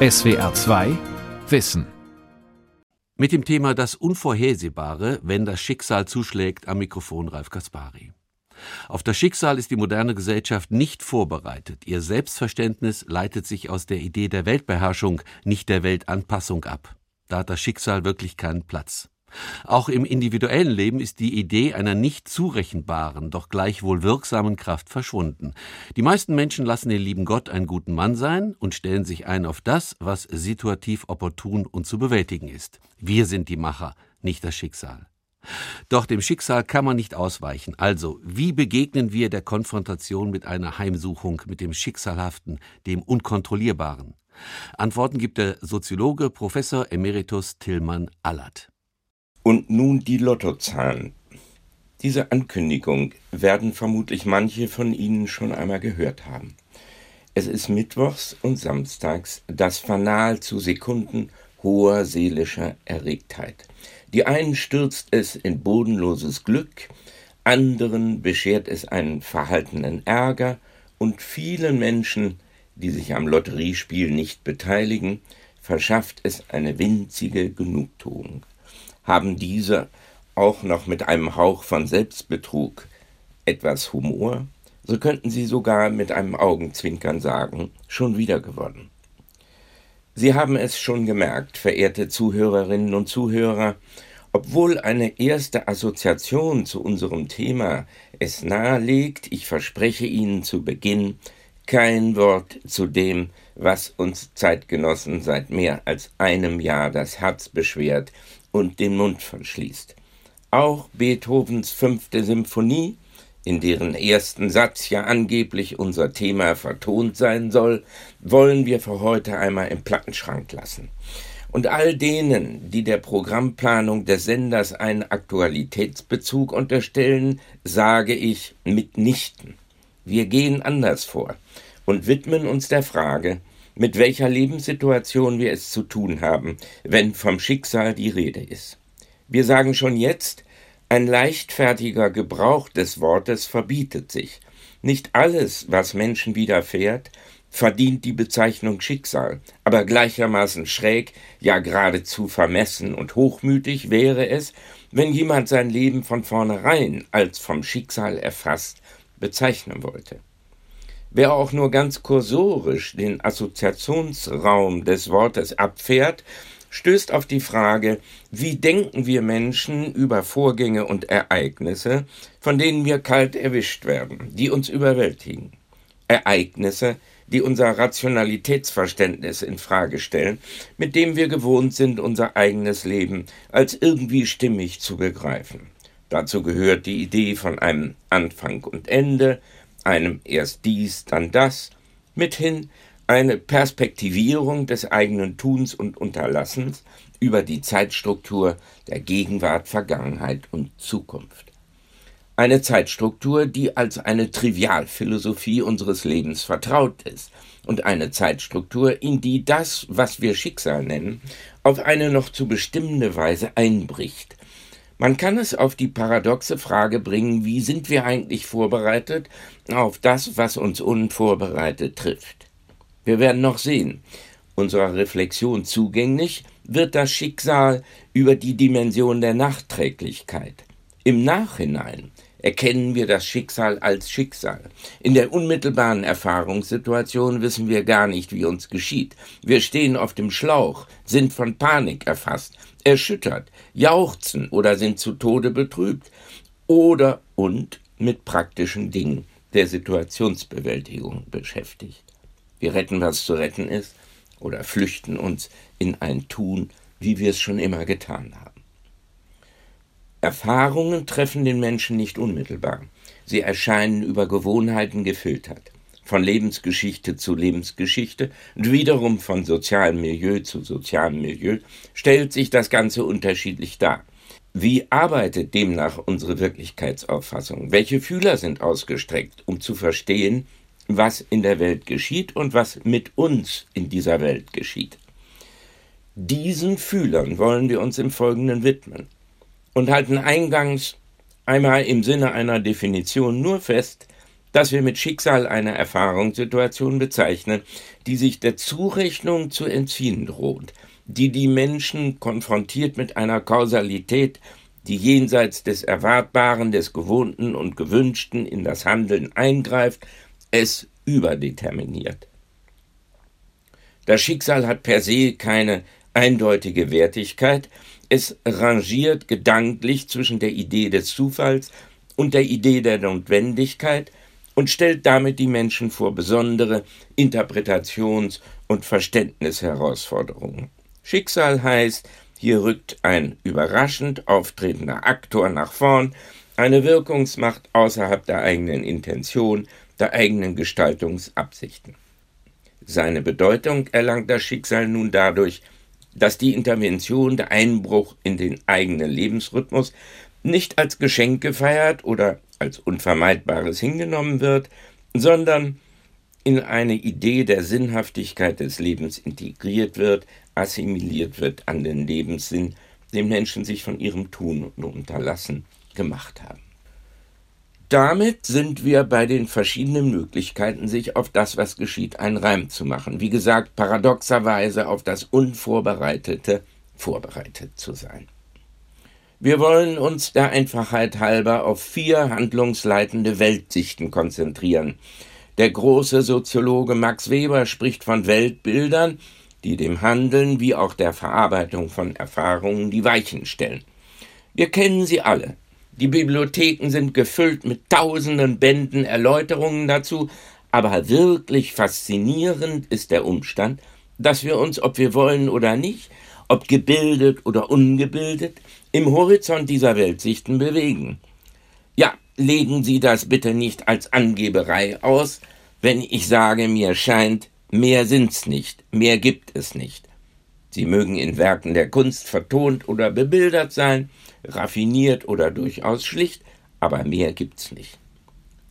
SWR 2 Wissen. Mit dem Thema Das Unvorhersehbare, wenn das Schicksal zuschlägt, am Mikrofon Ralf Kaspari. Auf das Schicksal ist die moderne Gesellschaft nicht vorbereitet. Ihr Selbstverständnis leitet sich aus der Idee der Weltbeherrschung, nicht der Weltanpassung ab. Da hat das Schicksal wirklich keinen Platz. Auch im individuellen Leben ist die Idee einer nicht zurechenbaren, doch gleichwohl wirksamen Kraft verschwunden. Die meisten Menschen lassen den lieben Gott einen guten Mann sein und stellen sich ein auf das, was situativ opportun und zu bewältigen ist. Wir sind die Macher, nicht das Schicksal. Doch dem Schicksal kann man nicht ausweichen. Also, wie begegnen wir der Konfrontation mit einer Heimsuchung, mit dem Schicksalhaften, dem Unkontrollierbaren? Antworten gibt der Soziologe Professor Emeritus Tillmann Allert. Und nun die Lottozahlen. Diese Ankündigung werden vermutlich manche von Ihnen schon einmal gehört haben. Es ist mittwochs und samstags das Fanal zu Sekunden hoher seelischer Erregtheit. Die einen stürzt es in bodenloses Glück, anderen beschert es einen verhaltenen Ärger und vielen Menschen, die sich am Lotteriespiel nicht beteiligen, verschafft es eine winzige Genugtuung haben diese auch noch mit einem Hauch von Selbstbetrug etwas Humor, so könnten sie sogar mit einem Augenzwinkern sagen, schon wieder gewonnen. Sie haben es schon gemerkt, verehrte Zuhörerinnen und Zuhörer, obwohl eine erste Assoziation zu unserem Thema es nahelegt, ich verspreche Ihnen zu Beginn kein Wort zu dem, was uns Zeitgenossen seit mehr als einem Jahr das Herz beschwert, und den Mund verschließt. Auch Beethovens fünfte Symphonie, in deren ersten Satz ja angeblich unser Thema vertont sein soll, wollen wir für heute einmal im Plattenschrank lassen. Und all denen, die der Programmplanung des Senders einen Aktualitätsbezug unterstellen, sage ich mitnichten. Wir gehen anders vor und widmen uns der Frage, mit welcher Lebenssituation wir es zu tun haben, wenn vom Schicksal die Rede ist. Wir sagen schon jetzt, ein leichtfertiger Gebrauch des Wortes verbietet sich. Nicht alles, was Menschen widerfährt, verdient die Bezeichnung Schicksal, aber gleichermaßen schräg, ja geradezu vermessen und hochmütig wäre es, wenn jemand sein Leben von vornherein als vom Schicksal erfasst bezeichnen wollte. Wer auch nur ganz kursorisch den Assoziationsraum des Wortes abfährt, stößt auf die Frage, wie denken wir Menschen über Vorgänge und Ereignisse, von denen wir kalt erwischt werden, die uns überwältigen. Ereignisse, die unser Rationalitätsverständnis in Frage stellen, mit dem wir gewohnt sind, unser eigenes Leben als irgendwie stimmig zu begreifen. Dazu gehört die Idee von einem Anfang und Ende, einem erst dies, dann das, mithin eine Perspektivierung des eigenen Tuns und Unterlassens über die Zeitstruktur der Gegenwart, Vergangenheit und Zukunft. Eine Zeitstruktur, die als eine Trivialphilosophie unseres Lebens vertraut ist und eine Zeitstruktur, in die das, was wir Schicksal nennen, auf eine noch zu bestimmende Weise einbricht, man kann es auf die paradoxe Frage bringen, wie sind wir eigentlich vorbereitet auf das, was uns unvorbereitet trifft. Wir werden noch sehen. Unserer Reflexion zugänglich wird das Schicksal über die Dimension der Nachträglichkeit. Im Nachhinein erkennen wir das Schicksal als Schicksal. In der unmittelbaren Erfahrungssituation wissen wir gar nicht, wie uns geschieht. Wir stehen auf dem Schlauch, sind von Panik erfasst, erschüttert, jauchzen oder sind zu Tode betrübt oder und mit praktischen Dingen der Situationsbewältigung beschäftigt. Wir retten, was zu retten ist, oder flüchten uns in ein Tun, wie wir es schon immer getan haben. Erfahrungen treffen den Menschen nicht unmittelbar. Sie erscheinen über Gewohnheiten gefiltert. Von Lebensgeschichte zu Lebensgeschichte und wiederum von sozialem Milieu zu sozialem Milieu stellt sich das Ganze unterschiedlich dar. Wie arbeitet demnach unsere Wirklichkeitsauffassung? Welche Fühler sind ausgestreckt, um zu verstehen, was in der Welt geschieht und was mit uns in dieser Welt geschieht? Diesen Fühlern wollen wir uns im Folgenden widmen und halten eingangs einmal im Sinne einer Definition nur fest, dass wir mit Schicksal eine Erfahrungssituation bezeichnen, die sich der Zurechnung zu entziehen droht, die die Menschen konfrontiert mit einer Kausalität, die jenseits des Erwartbaren, des Gewohnten und Gewünschten in das Handeln eingreift, es überdeterminiert. Das Schicksal hat per se keine eindeutige Wertigkeit, es rangiert gedanklich zwischen der Idee des Zufalls und der Idee der Notwendigkeit und stellt damit die Menschen vor besondere Interpretations- und Verständnisherausforderungen. Schicksal heißt, hier rückt ein überraschend auftretender Aktor nach vorn, eine Wirkungsmacht außerhalb der eigenen Intention, der eigenen Gestaltungsabsichten. Seine Bedeutung erlangt das Schicksal nun dadurch, dass die Intervention, der Einbruch in den eigenen Lebensrhythmus nicht als Geschenk gefeiert oder als Unvermeidbares hingenommen wird, sondern in eine Idee der Sinnhaftigkeit des Lebens integriert wird, assimiliert wird an den Lebenssinn, den Menschen sich von ihrem Tun und Unterlassen gemacht haben. Damit sind wir bei den verschiedenen Möglichkeiten, sich auf das, was geschieht, einen Reim zu machen. Wie gesagt, paradoxerweise auf das Unvorbereitete vorbereitet zu sein. Wir wollen uns der Einfachheit halber auf vier handlungsleitende Weltsichten konzentrieren. Der große Soziologe Max Weber spricht von Weltbildern, die dem Handeln wie auch der Verarbeitung von Erfahrungen die Weichen stellen. Wir kennen sie alle. Die Bibliotheken sind gefüllt mit tausenden Bänden Erläuterungen dazu, aber wirklich faszinierend ist der Umstand, dass wir uns, ob wir wollen oder nicht, ob gebildet oder ungebildet, im Horizont dieser Weltsichten bewegen. Ja, legen Sie das bitte nicht als Angeberei aus, wenn ich sage, mir scheint, mehr sind's nicht, mehr gibt es nicht. Sie mögen in Werken der Kunst vertont oder bebildert sein, raffiniert oder durchaus schlicht, aber mehr gibt's nicht.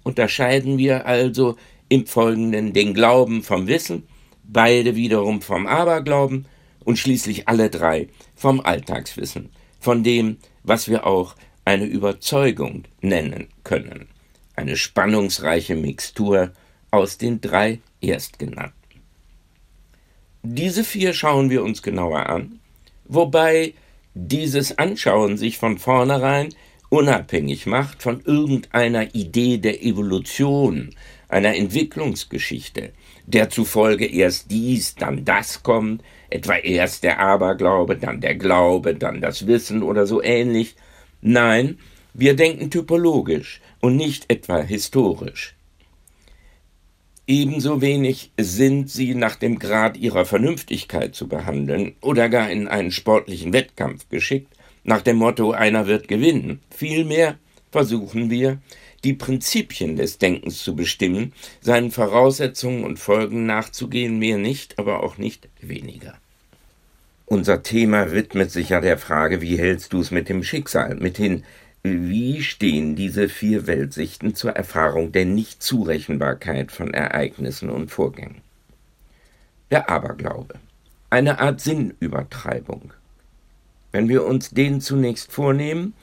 Unterscheiden wir also im Folgenden den Glauben vom Wissen, beide wiederum vom Aberglauben und schließlich alle drei vom Alltagswissen, von dem, was wir auch eine Überzeugung nennen können, eine spannungsreiche Mixtur aus den drei erstgenannten. Diese vier schauen wir uns genauer an, wobei dieses Anschauen sich von vornherein unabhängig macht von irgendeiner Idee der Evolution, einer Entwicklungsgeschichte, der zufolge erst dies, dann das kommt, etwa erst der Aberglaube, dann der Glaube, dann das Wissen oder so ähnlich. Nein, wir denken typologisch und nicht etwa historisch. Ebenso wenig sind sie nach dem Grad ihrer Vernünftigkeit zu behandeln oder gar in einen sportlichen Wettkampf geschickt, nach dem Motto einer wird gewinnen. Vielmehr versuchen wir, die Prinzipien des Denkens zu bestimmen, seinen Voraussetzungen und Folgen nachzugehen, mehr nicht, aber auch nicht weniger. Unser Thema widmet sich ja der Frage, wie hältst du es mit dem Schicksal, mit den wie stehen diese vier Weltsichten zur Erfahrung der Nichtzurechenbarkeit von Ereignissen und Vorgängen? Der Aberglaube. Eine Art Sinnübertreibung. Wenn wir uns den zunächst vornehmen,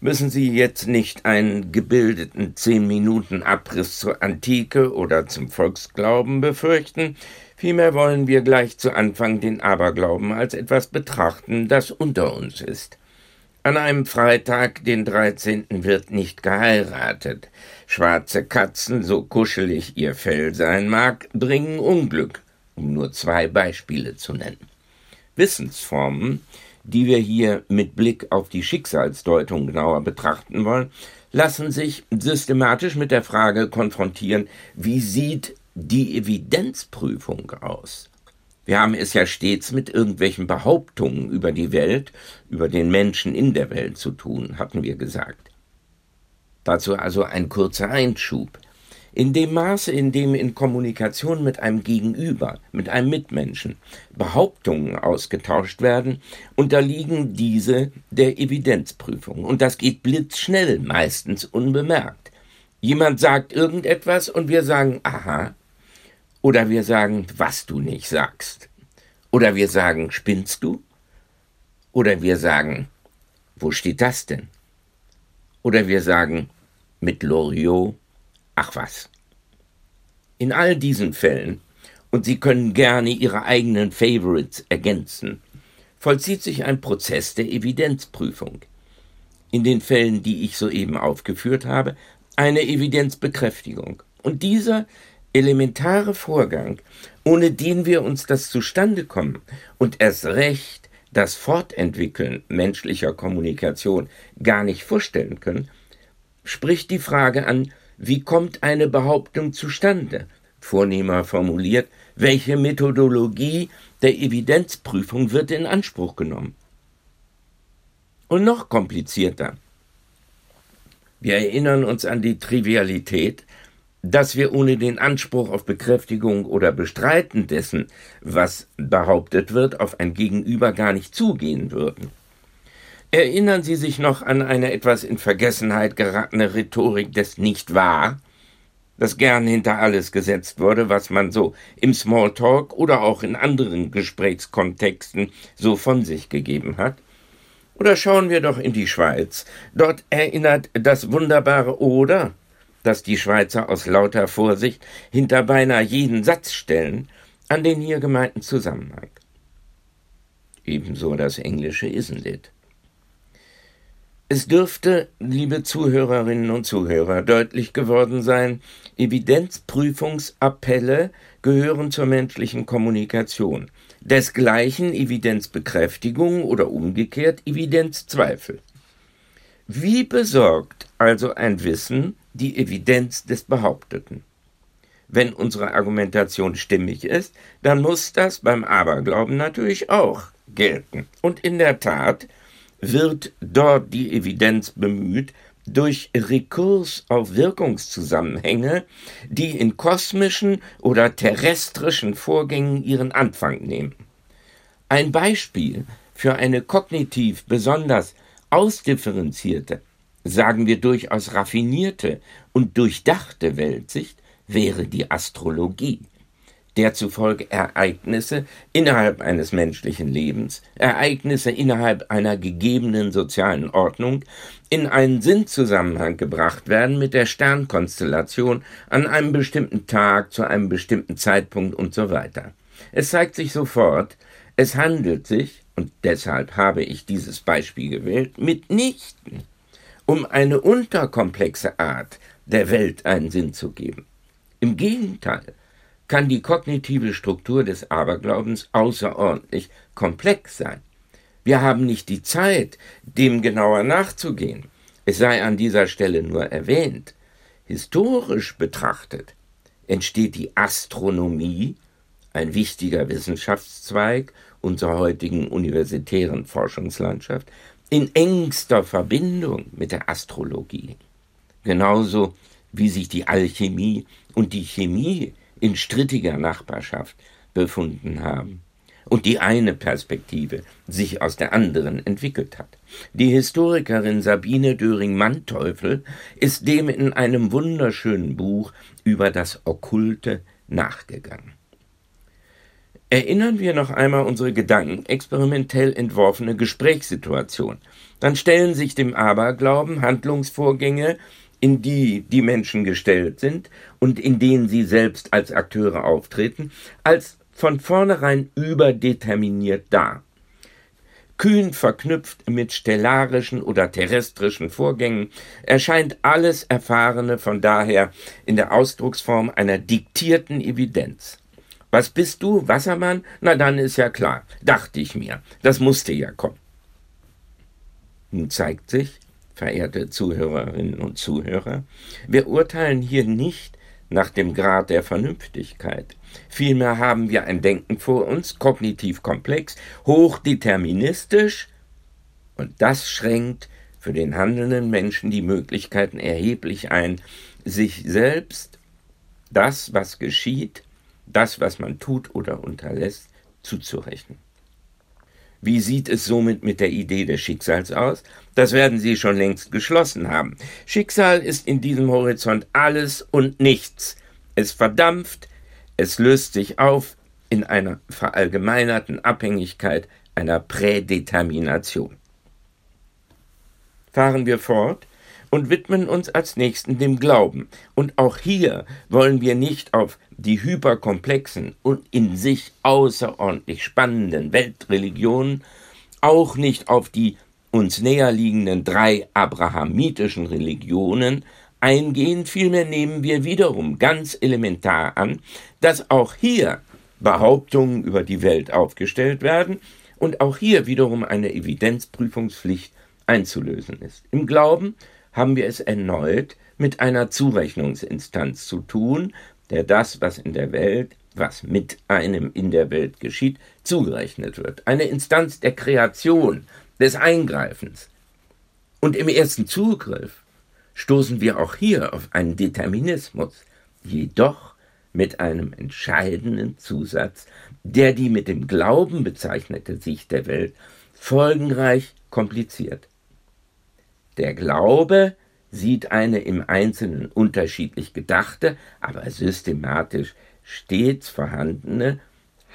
müssen Sie jetzt nicht einen gebildeten zehn Minuten Abriss zur Antike oder zum Volksglauben befürchten, vielmehr wollen wir gleich zu Anfang den Aberglauben als etwas betrachten, das unter uns ist. An einem Freitag, den 13. wird nicht geheiratet. Schwarze Katzen, so kuschelig ihr Fell sein mag, bringen Unglück, um nur zwei Beispiele zu nennen. Wissensformen, die wir hier mit Blick auf die Schicksalsdeutung genauer betrachten wollen, lassen sich systematisch mit der Frage konfrontieren, wie sieht die Evidenzprüfung aus? Wir haben es ja stets mit irgendwelchen Behauptungen über die Welt, über den Menschen in der Welt zu tun, hatten wir gesagt. Dazu also ein kurzer Einschub. In dem Maße, in dem in Kommunikation mit einem Gegenüber, mit einem Mitmenschen Behauptungen ausgetauscht werden, unterliegen diese der Evidenzprüfung. Und das geht blitzschnell, meistens unbemerkt. Jemand sagt irgendetwas und wir sagen, aha, oder wir sagen, was du nicht sagst. Oder wir sagen, spinnst du? Oder wir sagen, wo steht das denn? Oder wir sagen, mit Loriot, ach was, In all diesen Fällen, und Sie können gerne Ihre eigenen Favorites ergänzen, vollzieht sich ein Prozess der Evidenzprüfung. In den Fällen, die ich soeben aufgeführt habe, eine Evidenzbekräftigung. Und dieser elementare Vorgang, ohne den wir uns das Zustandekommen und erst recht das Fortentwickeln menschlicher Kommunikation gar nicht vorstellen können, spricht die Frage an, wie kommt eine Behauptung zustande? Vornehmer formuliert, welche Methodologie der Evidenzprüfung wird in Anspruch genommen? Und noch komplizierter. Wir erinnern uns an die Trivialität, dass wir ohne den Anspruch auf Bekräftigung oder Bestreiten dessen, was behauptet wird, auf ein Gegenüber gar nicht zugehen würden. Erinnern Sie sich noch an eine etwas in Vergessenheit geratene Rhetorik des Nicht wahr, das gern hinter alles gesetzt wurde, was man so im Smalltalk oder auch in anderen Gesprächskontexten so von sich gegeben hat? Oder schauen wir doch in die Schweiz. Dort erinnert das wunderbare Oder, das die Schweizer aus lauter Vorsicht hinter beinahe jeden Satz stellen, an den hier gemeinten Zusammenhang. Ebenso das englische Isn't it? Es dürfte, liebe Zuhörerinnen und Zuhörer, deutlich geworden sein, Evidenzprüfungsappelle gehören zur menschlichen Kommunikation. Desgleichen Evidenzbekräftigung oder umgekehrt Evidenzzweifel. Wie besorgt also ein Wissen die Evidenz des Behaupteten? Wenn unsere Argumentation stimmig ist, dann muss das beim Aberglauben natürlich auch gelten. Und in der Tat wird dort die Evidenz bemüht, durch Rekurs auf Wirkungszusammenhänge, die in kosmischen oder terrestrischen Vorgängen ihren Anfang nehmen. Ein Beispiel für eine kognitiv besonders ausdifferenzierte, sagen wir durchaus raffinierte und durchdachte Weltsicht wäre die Astrologie der zufolge Ereignisse innerhalb eines menschlichen Lebens, Ereignisse innerhalb einer gegebenen sozialen Ordnung in einen Sinnzusammenhang gebracht werden mit der Sternkonstellation an einem bestimmten Tag, zu einem bestimmten Zeitpunkt und so weiter. Es zeigt sich sofort, es handelt sich, und deshalb habe ich dieses Beispiel gewählt, mitnichten um eine unterkomplexe Art, der Welt einen Sinn zu geben. Im Gegenteil, kann die kognitive Struktur des Aberglaubens außerordentlich komplex sein. Wir haben nicht die Zeit, dem genauer nachzugehen. Es sei an dieser Stelle nur erwähnt. Historisch betrachtet entsteht die Astronomie, ein wichtiger Wissenschaftszweig unserer heutigen universitären Forschungslandschaft, in engster Verbindung mit der Astrologie. Genauso wie sich die Alchemie und die Chemie in strittiger Nachbarschaft befunden haben und die eine Perspektive sich aus der anderen entwickelt hat. Die Historikerin Sabine Döring-Manteuffel ist dem in einem wunderschönen Buch über das Okkulte nachgegangen. Erinnern wir noch einmal unsere Gedanken experimentell entworfene Gesprächssituation. Dann stellen sich dem Aberglauben Handlungsvorgänge in die die Menschen gestellt sind und in denen sie selbst als Akteure auftreten, als von vornherein überdeterminiert dar. Kühn verknüpft mit stellarischen oder terrestrischen Vorgängen, erscheint alles Erfahrene von daher in der Ausdrucksform einer diktierten Evidenz. Was bist du, Wassermann? Na dann ist ja klar, dachte ich mir, das musste ja kommen. Nun zeigt sich, verehrte Zuhörerinnen und Zuhörer, wir urteilen hier nicht nach dem Grad der Vernünftigkeit. Vielmehr haben wir ein Denken vor uns, kognitiv komplex, hochdeterministisch, und das schränkt für den handelnden Menschen die Möglichkeiten erheblich ein, sich selbst das, was geschieht, das, was man tut oder unterlässt, zuzurechnen. Wie sieht es somit mit der Idee des Schicksals aus? Das werden Sie schon längst geschlossen haben. Schicksal ist in diesem Horizont alles und nichts. Es verdampft, es löst sich auf in einer verallgemeinerten Abhängigkeit einer Prädetermination. Fahren wir fort und widmen uns als nächsten dem Glauben. Und auch hier wollen wir nicht auf die hyperkomplexen und in sich außerordentlich spannenden Weltreligionen, auch nicht auf die uns näherliegenden drei abrahamitischen Religionen eingehen, vielmehr nehmen wir wiederum ganz elementar an, dass auch hier Behauptungen über die Welt aufgestellt werden und auch hier wiederum eine Evidenzprüfungspflicht einzulösen ist. Im Glauben haben wir es erneut mit einer Zurechnungsinstanz zu tun, der das, was in der Welt, was mit einem in der Welt geschieht, zugerechnet wird. Eine Instanz der Kreation, des Eingreifens. Und im ersten Zugriff stoßen wir auch hier auf einen Determinismus, jedoch mit einem entscheidenden Zusatz, der die mit dem Glauben bezeichnete Sicht der Welt folgenreich kompliziert. Der Glaube sieht eine im Einzelnen unterschiedlich gedachte, aber systematisch stets vorhandene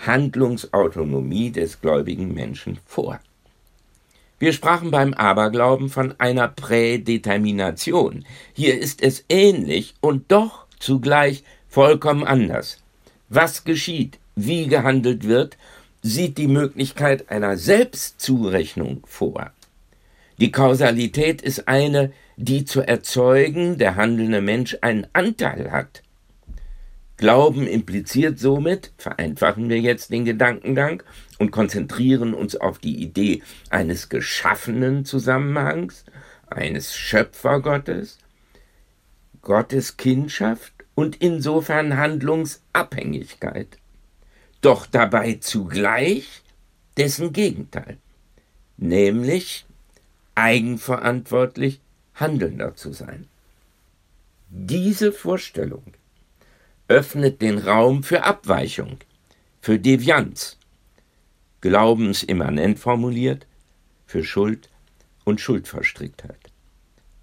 Handlungsautonomie des gläubigen Menschen vor. Wir sprachen beim Aberglauben von einer Prädetermination. Hier ist es ähnlich und doch zugleich vollkommen anders. Was geschieht, wie gehandelt wird, sieht die Möglichkeit einer Selbstzurechnung vor. Die Kausalität ist eine, die zu erzeugen der handelnde Mensch einen Anteil hat. Glauben impliziert somit, vereinfachen wir jetzt den Gedankengang und konzentrieren uns auf die Idee eines geschaffenen Zusammenhangs, eines Schöpfergottes, Gottes Kindschaft und insofern Handlungsabhängigkeit, doch dabei zugleich dessen Gegenteil, nämlich eigenverantwortlich Handelnder zu sein. Diese Vorstellung öffnet den Raum für Abweichung, für Devianz, glaubensimmanent formuliert, für Schuld und Schuldverstricktheit.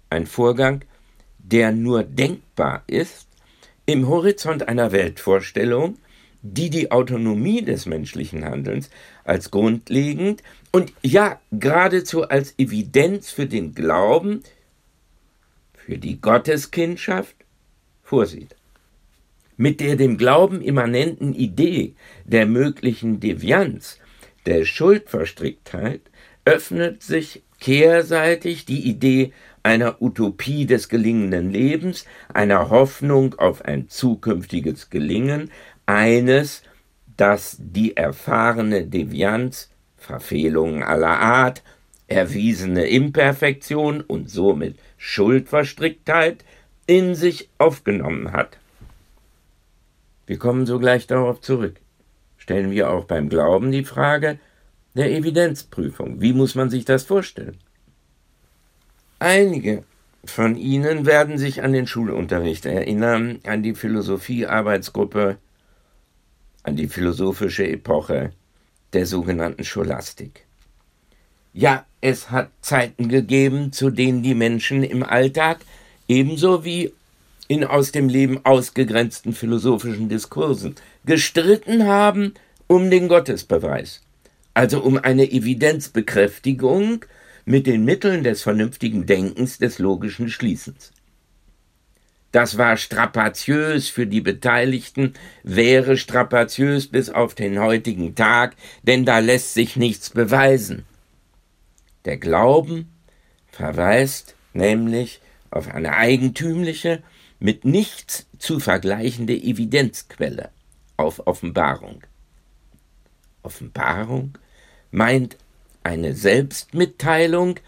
Ein Vorgang, der nur denkbar ist im Horizont einer Weltvorstellung, die die Autonomie des menschlichen Handelns als grundlegend und ja geradezu als Evidenz für den Glauben, für die Gotteskindschaft vorsieht. Mit der dem Glauben immanenten Idee der möglichen Devianz, der Schuldverstricktheit, öffnet sich kehrseitig die Idee einer Utopie des gelingenden Lebens, einer Hoffnung auf ein zukünftiges Gelingen, eines, das die erfahrene Devianz, Verfehlungen aller Art, erwiesene Imperfektion und somit Schuldverstricktheit in sich aufgenommen hat. Wir kommen sogleich darauf zurück. Stellen wir auch beim Glauben die Frage der Evidenzprüfung. Wie muss man sich das vorstellen? Einige von Ihnen werden sich an den Schulunterricht erinnern, an die Philosophiearbeitsgruppe an die philosophische Epoche der sogenannten Scholastik. Ja, es hat Zeiten gegeben, zu denen die Menschen im Alltag ebenso wie in aus dem Leben ausgegrenzten philosophischen Diskursen gestritten haben um den Gottesbeweis, also um eine Evidenzbekräftigung mit den Mitteln des vernünftigen Denkens, des logischen Schließens. Das war strapaziös für die Beteiligten, wäre strapaziös bis auf den heutigen Tag, denn da lässt sich nichts beweisen. Der Glauben verweist nämlich auf eine eigentümliche, mit nichts zu vergleichende Evidenzquelle, auf Offenbarung. Offenbarung meint eine Selbstmitteilung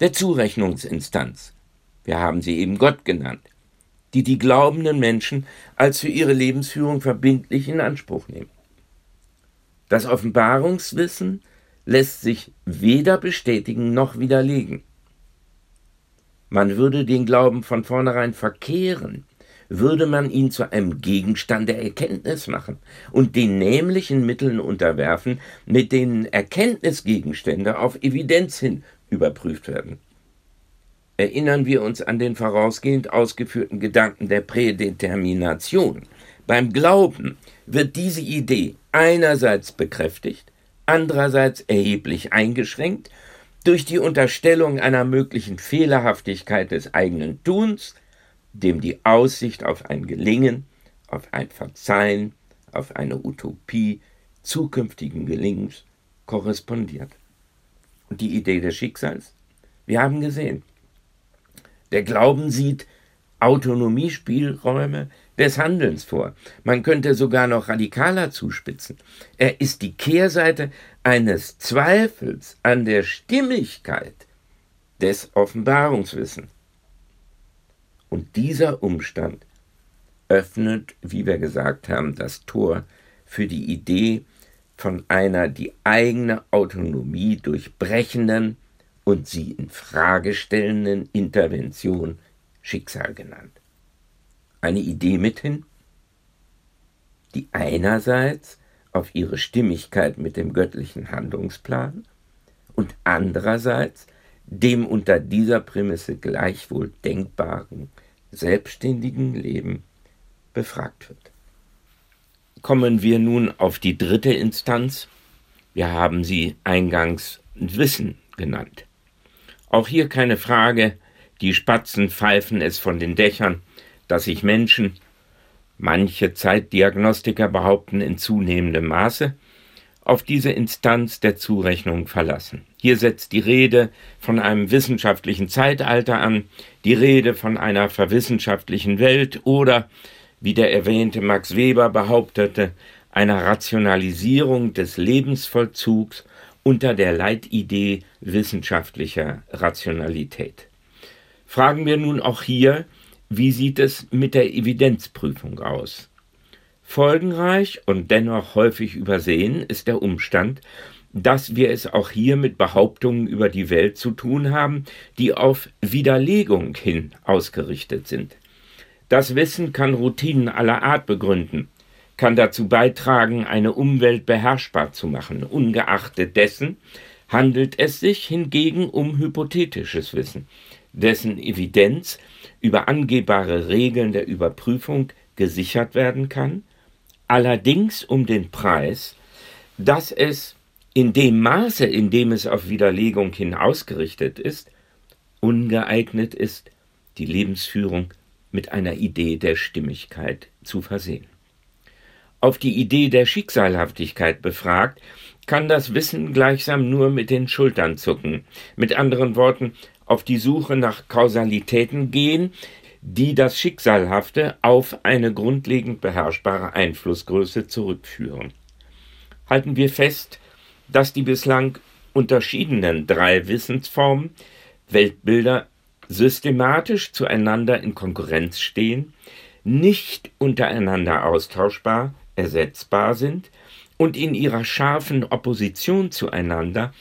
der Zurechnungsinstanz. Wir haben sie eben Gott genannt die die glaubenden Menschen als für ihre Lebensführung verbindlich in Anspruch nehmen. Das Offenbarungswissen lässt sich weder bestätigen noch widerlegen. Man würde den Glauben von vornherein verkehren, würde man ihn zu einem Gegenstand der Erkenntnis machen und den nämlichen Mitteln unterwerfen, mit denen Erkenntnisgegenstände auf Evidenz hin überprüft werden erinnern wir uns an den vorausgehend ausgeführten Gedanken der Prädetermination. Beim Glauben wird diese Idee einerseits bekräftigt, andererseits erheblich eingeschränkt durch die Unterstellung einer möglichen Fehlerhaftigkeit des eigenen Tuns, dem die Aussicht auf ein Gelingen, auf ein Verzeihen, auf eine Utopie zukünftigen Gelingens korrespondiert. Und die Idee des Schicksals? Wir haben gesehen, der Glauben sieht Autonomiespielräume des Handelns vor. Man könnte sogar noch radikaler zuspitzen. Er ist die Kehrseite eines Zweifels an der Stimmigkeit des Offenbarungswissens. Und dieser Umstand öffnet, wie wir gesagt haben, das Tor für die Idee von einer die eigene Autonomie durchbrechenden und sie in Frage stellenden Intervention Schicksal genannt. Eine Idee mithin, die einerseits auf ihre Stimmigkeit mit dem göttlichen Handlungsplan und andererseits dem unter dieser Prämisse gleichwohl denkbaren selbstständigen Leben befragt wird. Kommen wir nun auf die dritte Instanz. Wir haben sie eingangs Wissen genannt. Auch hier keine Frage, die Spatzen pfeifen es von den Dächern, dass sich Menschen, manche Zeitdiagnostiker behaupten in zunehmendem Maße, auf diese Instanz der Zurechnung verlassen. Hier setzt die Rede von einem wissenschaftlichen Zeitalter an, die Rede von einer verwissenschaftlichen Welt oder wie der erwähnte Max Weber behauptete, einer Rationalisierung des Lebensvollzugs unter der Leitidee wissenschaftlicher Rationalität. Fragen wir nun auch hier, wie sieht es mit der Evidenzprüfung aus? Folgenreich und dennoch häufig übersehen ist der Umstand, dass wir es auch hier mit Behauptungen über die Welt zu tun haben, die auf Widerlegung hin ausgerichtet sind. Das Wissen kann Routinen aller Art begründen, kann dazu beitragen, eine Umwelt beherrschbar zu machen. Ungeachtet dessen handelt es sich hingegen um hypothetisches Wissen, dessen Evidenz über angehbare Regeln der Überprüfung gesichert werden kann, allerdings um den Preis, dass es in dem Maße, in dem es auf Widerlegung hin ausgerichtet ist, ungeeignet ist, die Lebensführung mit einer Idee der Stimmigkeit zu versehen. Auf die Idee der Schicksalhaftigkeit befragt, kann das Wissen gleichsam nur mit den Schultern zucken, mit anderen Worten auf die Suche nach Kausalitäten gehen, die das Schicksalhafte auf eine grundlegend beherrschbare Einflussgröße zurückführen. Halten wir fest, dass die bislang unterschiedenen drei Wissensformen Weltbilder systematisch zueinander in Konkurrenz stehen, nicht untereinander austauschbar, ersetzbar sind und in ihrer scharfen Opposition zueinander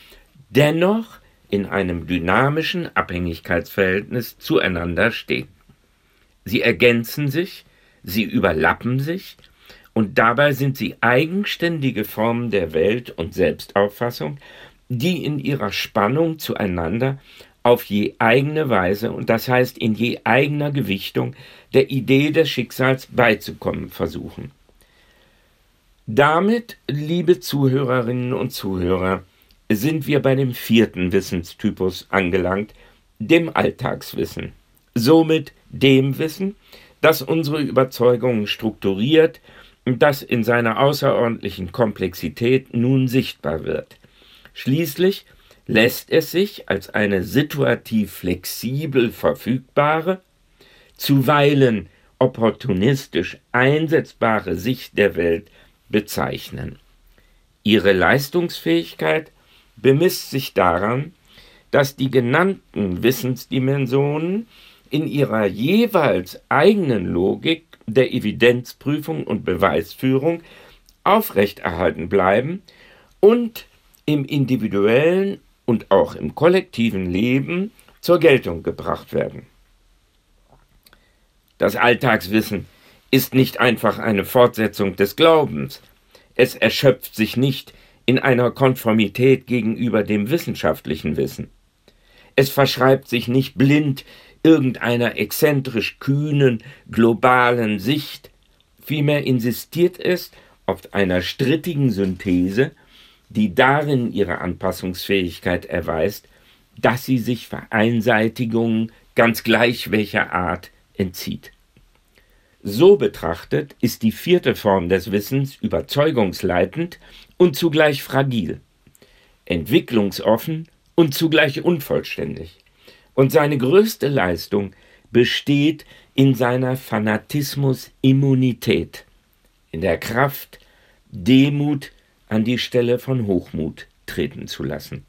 dennoch in einem dynamischen Abhängigkeitsverhältnis zueinander stehen. Sie ergänzen sich, sie überlappen sich, und dabei sind sie eigenständige Formen der Welt- und Selbstauffassung, die in ihrer Spannung zueinander auf je eigene Weise und das heißt in je eigener Gewichtung der Idee des Schicksals beizukommen versuchen. Damit, liebe Zuhörerinnen und Zuhörer, sind wir bei dem vierten Wissenstypus angelangt, dem Alltagswissen. Somit dem Wissen, das unsere Überzeugungen strukturiert und das in seiner außerordentlichen Komplexität nun sichtbar wird. Schließlich lässt es sich als eine situativ flexibel verfügbare, zuweilen opportunistisch einsetzbare Sicht der Welt bezeichnen. Ihre Leistungsfähigkeit bemisst sich daran, dass die genannten Wissensdimensionen in ihrer jeweils eigenen Logik der Evidenzprüfung und Beweisführung aufrechterhalten bleiben und im individuellen und auch im kollektiven Leben zur Geltung gebracht werden. Das Alltagswissen ist nicht einfach eine Fortsetzung des Glaubens. Es erschöpft sich nicht in einer Konformität gegenüber dem wissenschaftlichen Wissen. Es verschreibt sich nicht blind irgendeiner exzentrisch kühnen, globalen Sicht, vielmehr insistiert es auf einer strittigen Synthese die darin ihre Anpassungsfähigkeit erweist, dass sie sich Vereinseitigungen ganz gleich welcher Art entzieht. So betrachtet ist die vierte Form des Wissens überzeugungsleitend und zugleich fragil, entwicklungsoffen und zugleich unvollständig. Und seine größte Leistung besteht in seiner Fanatismus-Immunität, in der Kraft, Demut an die Stelle von Hochmut treten zu lassen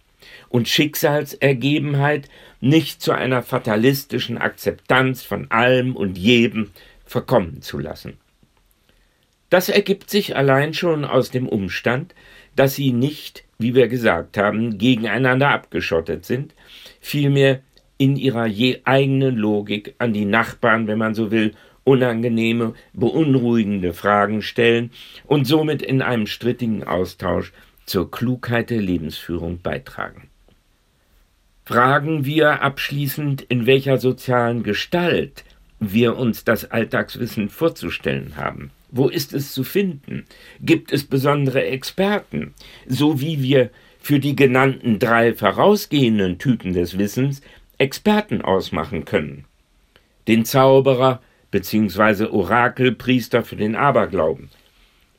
und Schicksalsergebenheit nicht zu einer fatalistischen Akzeptanz von allem und jedem verkommen zu lassen. Das ergibt sich allein schon aus dem Umstand, dass sie nicht, wie wir gesagt haben, gegeneinander abgeschottet sind, vielmehr in ihrer je eigenen Logik an die Nachbarn, wenn man so will, unangenehme, beunruhigende Fragen stellen und somit in einem strittigen Austausch zur Klugheit der Lebensführung beitragen. Fragen wir abschließend, in welcher sozialen Gestalt wir uns das Alltagswissen vorzustellen haben. Wo ist es zu finden? Gibt es besondere Experten? So wie wir für die genannten drei vorausgehenden Typen des Wissens Experten ausmachen können. Den Zauberer bzw. Orakelpriester für den Aberglauben,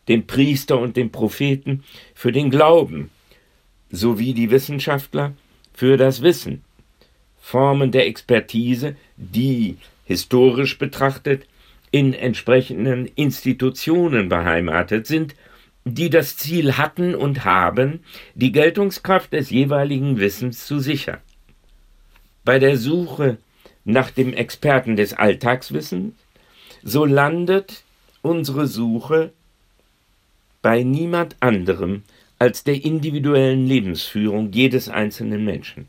den Priester und den Propheten für den Glauben, sowie die Wissenschaftler für das Wissen. Formen der Expertise, die historisch betrachtet in entsprechenden Institutionen beheimatet sind, die das Ziel hatten und haben, die Geltungskraft des jeweiligen Wissens zu sichern. Bei der Suche nach dem Experten des Alltagswissens, so landet unsere Suche bei niemand anderem als der individuellen Lebensführung jedes einzelnen Menschen.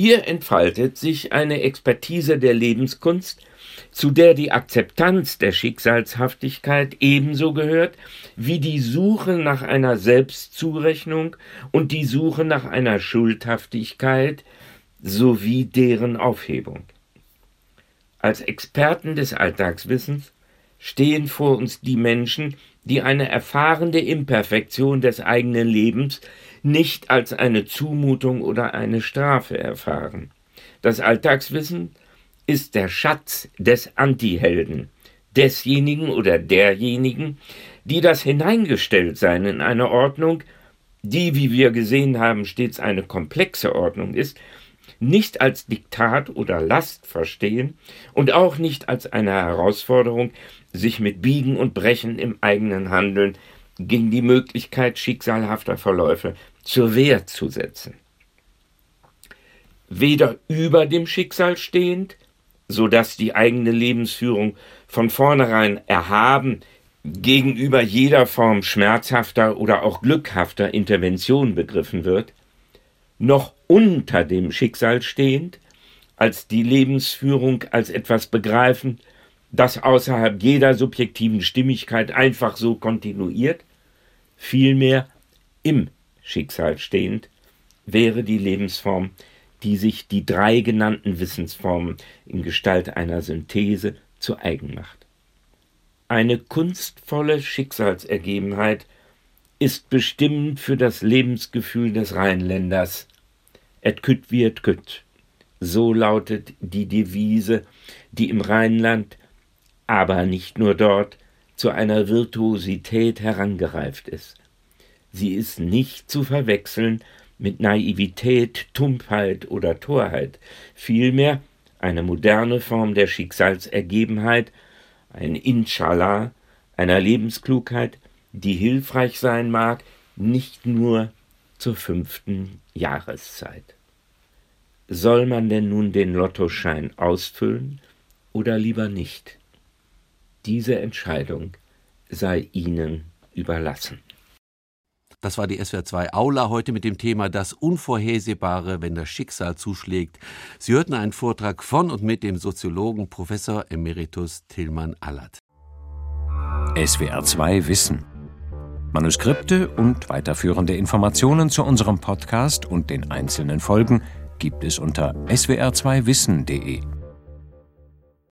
Hier entfaltet sich eine Expertise der Lebenskunst, zu der die Akzeptanz der Schicksalshaftigkeit ebenso gehört wie die Suche nach einer Selbstzurechnung und die Suche nach einer Schuldhaftigkeit sowie deren Aufhebung. Als Experten des Alltagswissens stehen vor uns die Menschen, die eine erfahrene Imperfektion des eigenen Lebens nicht als eine Zumutung oder eine Strafe erfahren. Das Alltagswissen ist der Schatz des Antihelden, desjenigen oder derjenigen, die das Hineingestelltsein in eine Ordnung, die, wie wir gesehen haben, stets eine komplexe Ordnung ist, nicht als Diktat oder Last verstehen und auch nicht als eine Herausforderung, sich mit Biegen und Brechen im eigenen Handeln gegen die Möglichkeit schicksalhafter Verläufe zur Wehr zu setzen. Weder über dem Schicksal stehend, so dass die eigene Lebensführung von vornherein erhaben gegenüber jeder Form schmerzhafter oder auch glückhafter Intervention begriffen wird, noch unter dem Schicksal stehend, als die Lebensführung als etwas begreifen, das außerhalb jeder subjektiven Stimmigkeit einfach so kontinuiert, vielmehr im Schicksal stehend, wäre die Lebensform, die sich die drei genannten Wissensformen in Gestalt einer Synthese zu eigen macht. Eine kunstvolle Schicksalsergebenheit ist bestimmend für das Lebensgefühl des Rheinländers. Et kütt wie et kütt. So lautet die Devise, die im Rheinland aber nicht nur dort, zu einer Virtuosität herangereift ist. Sie ist nicht zu verwechseln mit Naivität, Tumpheit oder Torheit, vielmehr eine moderne Form der Schicksalsergebenheit, ein Inshallah, einer Lebensklugheit, die hilfreich sein mag, nicht nur zur fünften Jahreszeit. Soll man denn nun den Lottoschein ausfüllen oder lieber nicht? Diese Entscheidung sei Ihnen überlassen. Das war die SWR 2 Aula heute mit dem Thema Das Unvorhersehbare, wenn das Schicksal zuschlägt. Sie hörten einen Vortrag von und mit dem Soziologen Professor Emeritus Tillmann Allert. SWR 2 Wissen. Manuskripte und weiterführende Informationen zu unserem Podcast und den einzelnen Folgen gibt es unter swr2wissen.de.